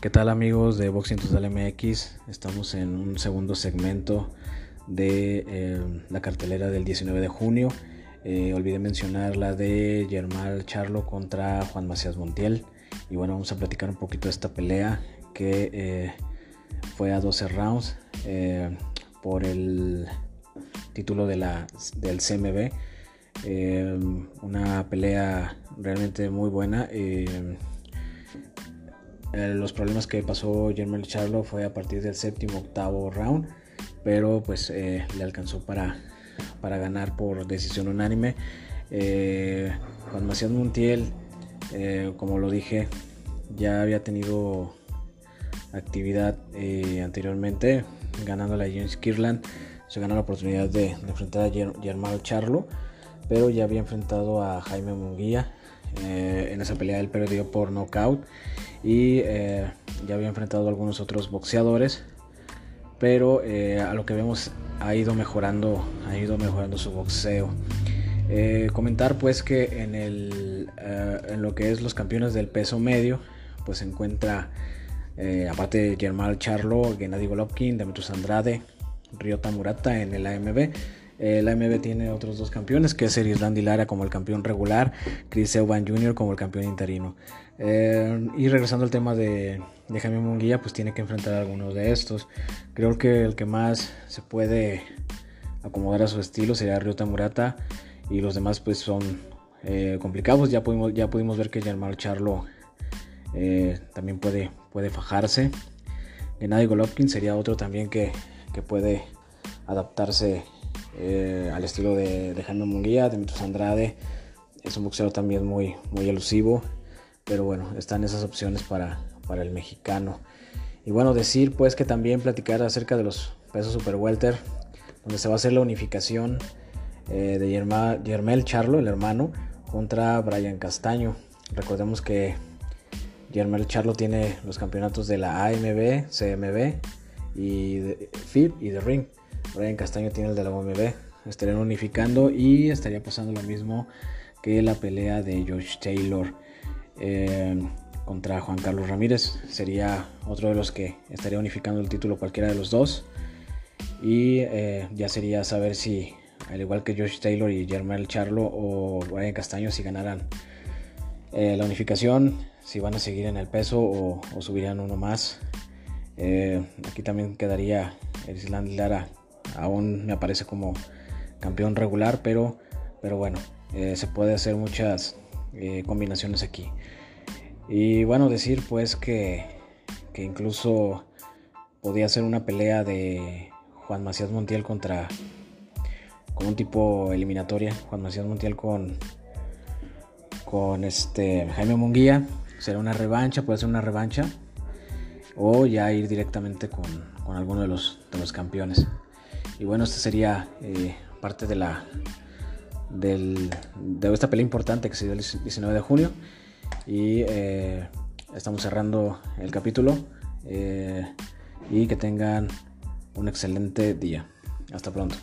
¿Qué tal amigos de Boxing Total MX? Estamos en un segundo segmento de eh, la cartelera del 19 de junio. Eh, olvidé mencionar la de Germán Charlo contra Juan Macías Montiel. Y bueno, vamos a platicar un poquito de esta pelea que eh, fue a 12 rounds por el título de la, del CMB. una pelea realmente muy buena. Eh, los problemas que pasó Jermel Charlo fue a partir del séptimo, octavo round, pero pues eh, le alcanzó para, para ganar por decisión unánime. Eh, Juan Macías Montiel, como lo dije, ya había tenido actividad anteriormente, ganándole a James Kirland. Se ganó la oportunidad de, enfrentar a Germán Charlo, pero ya había enfrentado a Jaime Munguía. En esa pelea él perdió por knockout y eh, ya había enfrentado a algunos otros boxeadores pero eh, a lo que vemos ha ido mejorando ha ido mejorando su boxeo. Eh, comentar pues que en el en lo que es los campeones del peso medio pues se encuentra aparte de Germán Charlo Gennady Golovkin Demetrius Andrade Ryota Murata en el AMB el AMB tiene otros dos campeones, que es Erislandy Lara como el campeón regular, Chris Euban Jr. como el campeón interino. Eh, y regresando al tema de, Jaime Munguía, pues tiene que enfrentar a algunos de estos. Creo que el que más se puede acomodar a su estilo sería Ryota Murata y los demás pues son eh, complicados. Ya pudimos, ya pudimos ver que Germán Charlo eh, también puede, puede fajarse. Gennady Golovkin sería otro también que, que puede adaptarse eh, al estilo de, de Jaime Munguía, Demetrius Andrade. Es un boxeador también muy, muy elusivo, pero bueno, están esas opciones para, para el mexicano. Y bueno, decir pues que también platicar acerca de los pesos super welter, donde se va a hacer la unificación eh, de Yermel Charlo, el hermano, contra Brian Castaño. Recordemos que Yermel Charlo tiene los campeonatos de la AMB, CMB y de FIB y de Ring. Brian Castaño tiene el de la OMB. Estarían unificando y estaría pasando lo mismo que la pelea de Josh Taylor eh, contra Juan Carlos Ramírez. Sería otro de los que estaría unificando el título cualquiera de los dos. Y eh, ya sería saber si, al igual que Josh Taylor y Germán Charlo o Brian Castaño, si ganaran eh, la unificación, si van a seguir en el peso o, subirían uno más. aquí también quedaría Island Lara aún me aparece como campeón regular, pero, pero bueno, eh, se puede hacer muchas eh, combinaciones aquí. Y bueno, decir pues que, que incluso podía ser una pelea de Juan Macías Montiel contra con un tipo eliminatoria, Juan Macías Montiel con con este Jaime Munguía, será una revancha, puede ser una revancha o ya ir directamente con, con alguno de los, de los campeones. Y bueno, esta sería eh, parte de la de esta pelea importante que se dio el 19 de junio. Y eh, estamos cerrando el capítulo. Eh, y que tengan un excelente día. Hasta pronto.